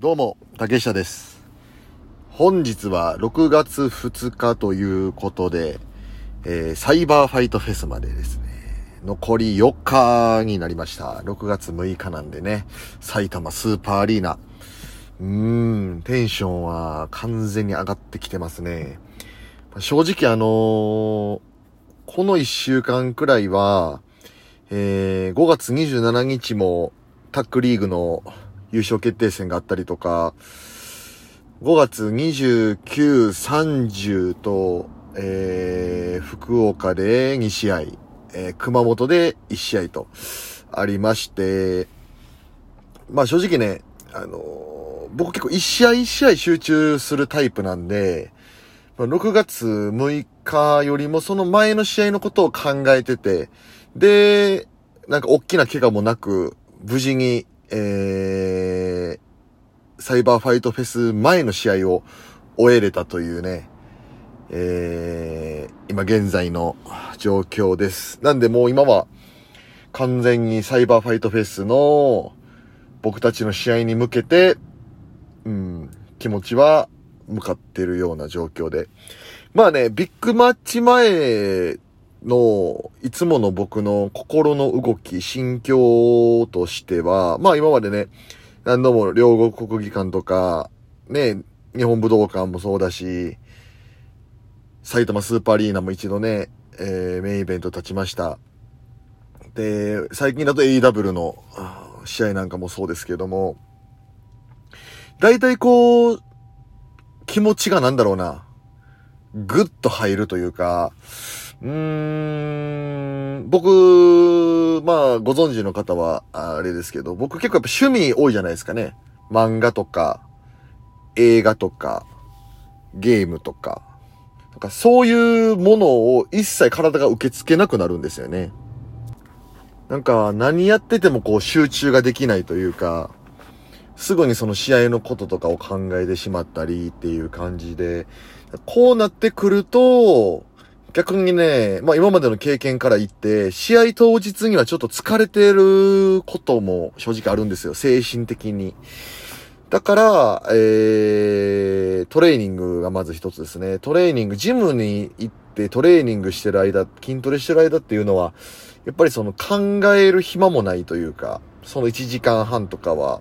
どうも、竹下です。本日は6月2日ということで、えーサイバーファイトフェスまでですね、残り4日になりました。6月6日なんでね、埼玉スーパーアリーナ。うーん、テンションは完全に上がってきてますね。正直あのーこの1週間くらいは、えー5月27日もタックリーグの優勝決定戦があったりとか、5月29、30と、えー福岡で2試合、えー熊本で1試合とありまして、まあ正直ね、あのー僕結構1試合1試合集中するタイプなんで、6月6日よりもその前の試合のことを考えてて、で、なんか大きな怪我もなく、無事に、えー、サイバーファイトフェス前の試合を終えれたというね、えー、今現在の状況です。なんでもう今は完全にサイバーファイトフェスの僕たちの試合に向けて、うん、気持ちは向かってるような状況で。まあね、ビッグマッチ前の、いつもの僕の心の動き、心境としては、まあ今までね、何度も両国国技館とか、ね、日本武道館もそうだし、埼玉スーパーアリーナも一度ね、えーメインイベント立ちました。で、最近だと AW の試合なんかもそうですけども、大体こう、気持ちがなんだろうな、ぐっと入るというか、うーん、僕、まあ、ご存知の方は、あれですけど、僕結構やっぱ趣味多いじゃないですかね。漫画とか、映画とか、ゲームとか。なんかそういうものを一切体が受け付けなくなるんですよね。なんか何やっててもこう集中ができないというか、すぐにその試合のこととかを考えてしまったりっていう感じで、こうなってくると、逆にね、まあ今までの経験から言って、試合当日にはちょっと疲れてることも正直あるんですよ、精神的に。だから、えー、トレーニングがまず一つですね。トレーニング、ジムに行ってトレーニングしてる間、筋トレしてる間っていうのは、やっぱりその考える暇もないというか、その1時間半とかは、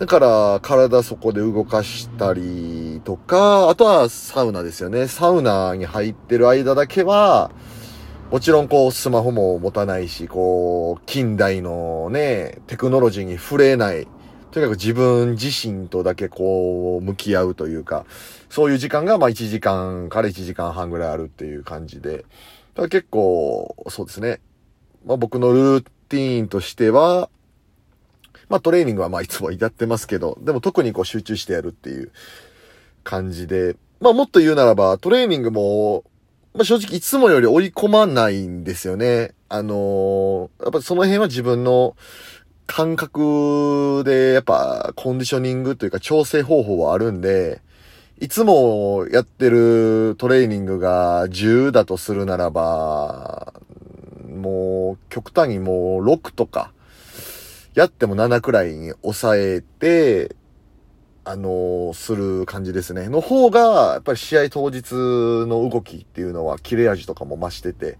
だから、体そこで動かしたりとか、あとはサウナですよね。サウナに入ってる間だけは、もちろんこうスマホも持たないし、こう、近代のね、テクノロジーに触れない。とにかく自分自身とだけこう、向き合うというか、そういう時間がまあ1時間から1時間半ぐらいあるっていう感じで。だから結構、そうですね。まあ僕のルーティーンとしては、まあトレーニングはまあいつもやってますけど、でも特にこう集中してやるっていう感じで、まあもっと言うならばトレーニングも、まあ正直いつもより追い込まないんですよね。あのーやっぱその辺は自分の感覚でやっぱコンディショニングというか調整方法はあるんで、いつもやってるトレーニングが10だとするならば、もう極端にもう6とか、やっても7くらいに抑えて、あのーする感じですね。の方が、やっぱり試合当日の動きっていうのは切れ味とかも増してて、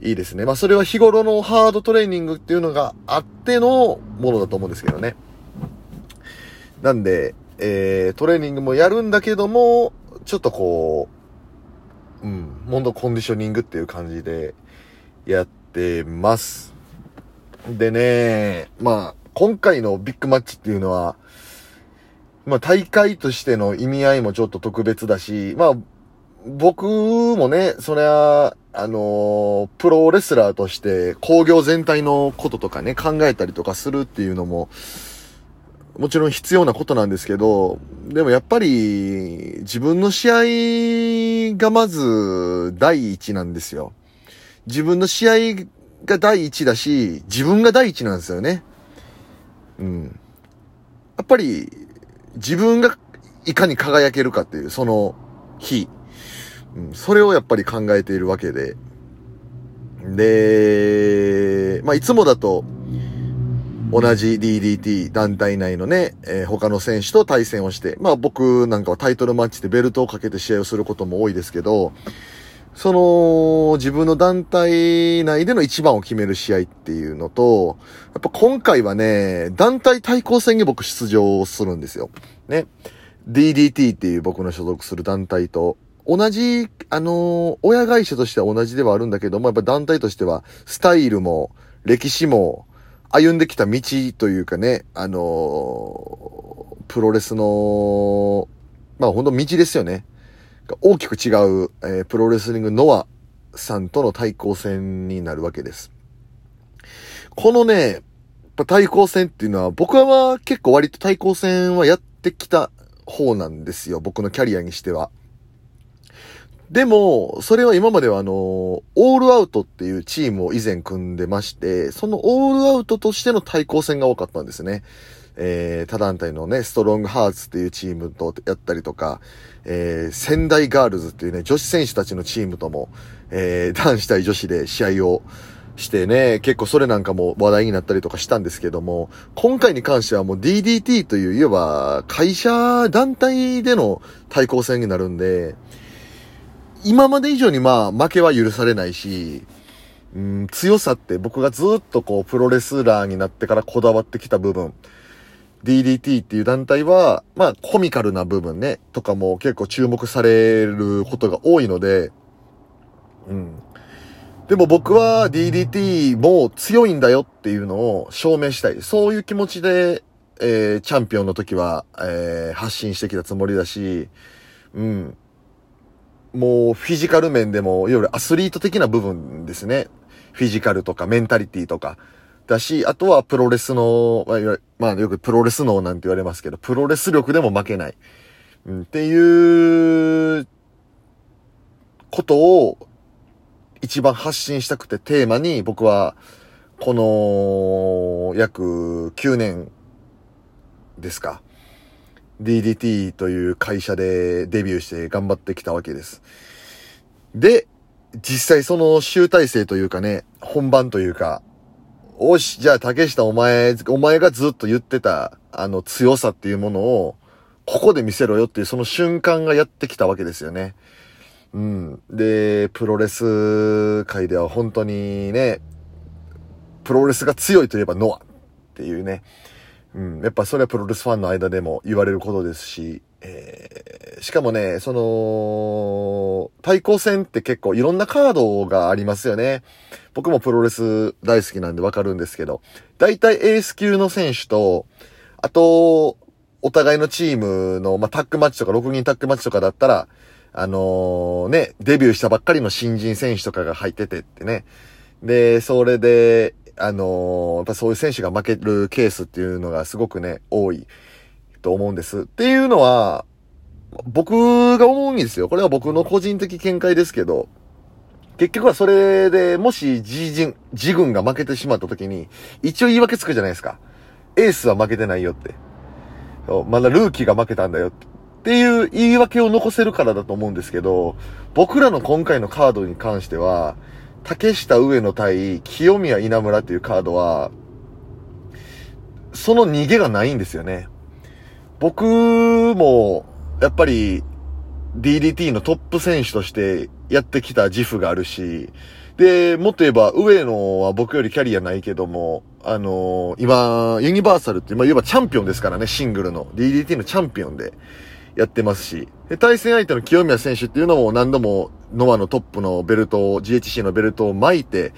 いいですね。まあそれは日頃のハードトレーニングっていうのがあってのものだと思うんですけどね。なんで、えー、トレーニングもやるんだけども、ちょっとこう、うん、モンドコンディショニングっていう感じでやってます。でね、まあ、今回のビッグマッチっていうのは、まあ大会としての意味合いもちょっと特別だし、まあ、僕もね、そりゃ、あのプロレスラーとして工業全体のこととかね、考えたりとかするっていうのも、もちろん必要なことなんですけど、でもやっぱり自分の試合がまず第一なんですよ。自分の試合が第一だし、自分が第一なんですよね。うん。やっぱり自分がいかに輝けるかっていう、その日。うん、それをやっぱり考えているわけで。で、まあ、いつもだと、同じ DDT 団体内のね、えー、他の選手と対戦をして、まあ僕なんかはタイトルマッチでベルトをかけて試合をすることも多いですけど、その、自分の団体内での一番を決める試合っていうのと、やっぱ今回はね、団体対抗戦に僕出場するんですよ。ね。DDT っていう僕の所属する団体と、同じ、あの親会社としては同じではあるんだけども、やっぱ団体としては、スタイルも、歴史も、歩んできた道というかね、あのプロレスの、まあ本当道ですよね。が大きく違う、えー、プロレスリングノアさんとの対抗戦になるわけです。このね、対抗戦っていうのは、僕は結構割と対抗戦はやってきた方なんですよ。僕のキャリアにしては。でも、それは今まではあの、オールアウトっていうチームを以前組んでまして、そのオールアウトとしての対抗戦が多かったんですね。えー、他団体のね、ストロングハーツっていうチームとやったりとか、えー、仙台ガールズっていうね、女子選手たちのチームとも、えー、男子対女子で試合をしてね、結構それなんかも話題になったりとかしたんですけども、今回に関してはもう DDT という、いわば会社団体での対抗戦になるんで、今まで以上にまあ負けは許されないし、うん、強さって僕がずっとこうプロレスラーになってからこだわってきた部分、DDT っていう団体は、まあ、コミカルな部分ね、とかも結構注目されることが多いので、うん。でも僕は DDT も強いんだよっていうのを証明したい。そういう気持ちで、えー、チャンピオンの時は、えー、発信してきたつもりだし、うん。もうフィジカル面でも、いわゆるアスリート的な部分ですね。フィジカルとかメンタリティとか。だし、あとはプロレスの、まあ、まあ、よくプロレス脳なんて言われますけど、プロレス力でも負けない。うん、っていうことを一番発信したくてテーマに僕はこの約9年ですか。DDT という会社でデビューして頑張ってきたわけです。で、実際その集大成というかね、本番というか、おし、じゃあ竹下お前、お前がずっと言ってた、あの強さっていうものを、ここで見せろよっていうその瞬間がやってきたわけですよね。うん。で、プロレス界では本当にね、プロレスが強いといえばノアっていうね。うん。やっぱそれはプロレスファンの間でも言われることですし、えー、しかもね、その、対抗戦って結構いろんなカードがありますよね。僕もプロレス大好きなんでわかるんですけど、大体エース級の選手と、あと、お互いのチームの、まあ、タックマッチとか6人タックマッチとかだったら、あのー、ね、デビューしたばっかりの新人選手とかが入っててってね。で、それで、あのー、やっぱそういう選手が負けるケースっていうのがすごくね、多いと思うんです。っていうのは、僕が思うんですよ。これは僕の個人的見解ですけど、結局はそれで、もし自陣、自軍が負けてしまった時に、一応言い訳つくじゃないですか。エースは負けてないよって。まだルーキーが負けたんだよって。っていう言い訳を残せるからだと思うんですけど、僕らの今回のカードに関しては、竹下上野対清宮稲村っていうカードは、その逃げがないんですよね。僕も、やっぱり、DDT のトップ選手としてやってきた自負があるし、で、もっと言えば、上野は僕よりキャリアないけども、あのー、今、ユニバーサルって、まあ、言えばチャンピオンですからね、シングルの。DDT のチャンピオンでやってますし。で、対戦相手の清宮選手っていうのも何度もノアのトップのベルトを、GHC のベルトを巻いて、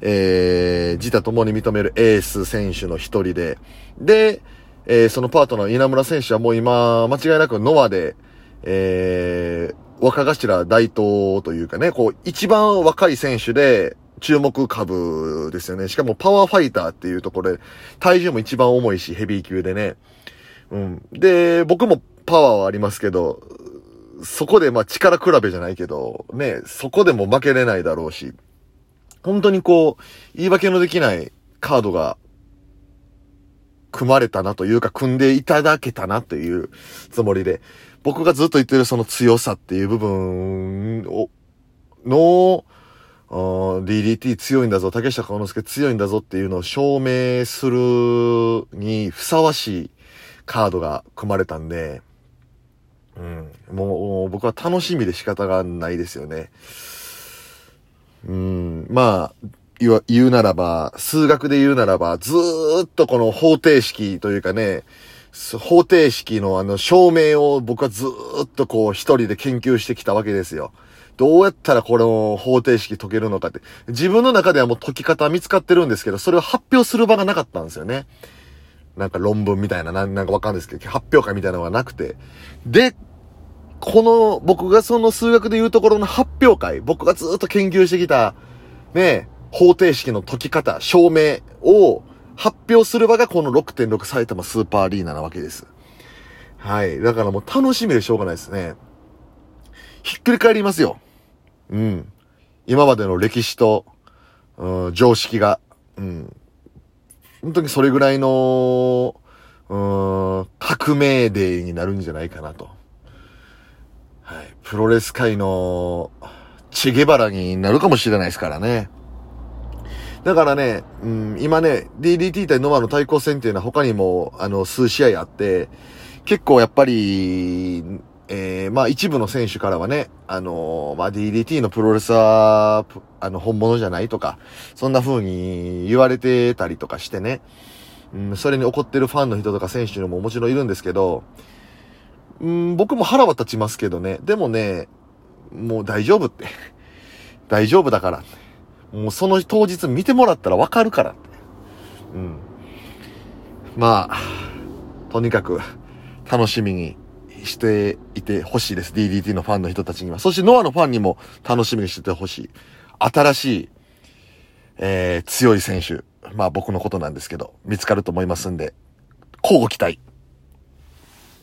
えー、自他共に認めるエース選手の一人で、で、えー、そのパートナー稲村選手はもう今、間違いなくノアで、えー、若頭大東というかね、こう、一番若い選手で、注目株ですよね。しかもパワーファイターっていうところで、体重も一番重いし、ヘビー級でね。うん。で、僕もパワーはありますけど、そこでまあ力比べじゃないけど、ね、そこでも負けれないだろうし、本当にこう、言い訳のできないカードが組まれたなというか、組んでいただけたなというつもりで、僕がずっと言ってるその強さっていう部分を、の、DDT 強いんだぞ、竹下幸之助強いんだぞっていうのを証明するにふさわしいカードが組まれたんで、うん、もう僕は楽しみで仕方がないですよね。うん、まあ、言う言うならば、数学で言うならば、ずーっとこの方程式というかね、方程式のあの証明を僕はずーっとこう一人で研究してきたわけですよ。どうやったらこの方程式解けるのかって。自分の中ではもう解き方見つかってるんですけど、それを発表する場がなかったんですよね。なんか論文みたいな、なんかわかんないですけど、発表会みたいなのがなくて。で、この、僕がその数学で言うところの発表会、僕がずっと研究してきた、ね、方程式の解き方、証明を発表する場がこの6.6埼玉スーパーアリーナなわけです。はい。だからもう楽しみでしょうがないですね。ひっくり返りますよ。うん。今までの歴史と、うん、常識が、うん。本当にそれぐらいの、うん、革命デーになるんじゃないかなと。はい。プロレス界の、チゲバラになるかもしれないですからね。だからね、うん、今ね、DDT 対ノマの対抗戦っていうのは他にも、あの、数試合あって、結構やっぱり、えー、まあ一部の選手からはね、あのー、まあ DDT のプロレスは、あの、本物じゃないとか、そんな風に言われてたりとかしてね、うん、それに怒ってるファンの人とか選手にももちろんいるんですけど、うん、僕も腹は立ちますけどね。でもね、もう大丈夫って。大丈夫だから。もうその当日見てもらったらわかるからって。うん。まあ、とにかく楽しみにしていてほしいです。DDT のファンの人たちには。そしてノアのファンにも楽しみにしててほしい。新しい、えー、強い選手。まあ僕のことなんですけど、見つかると思いますんで、交互期待。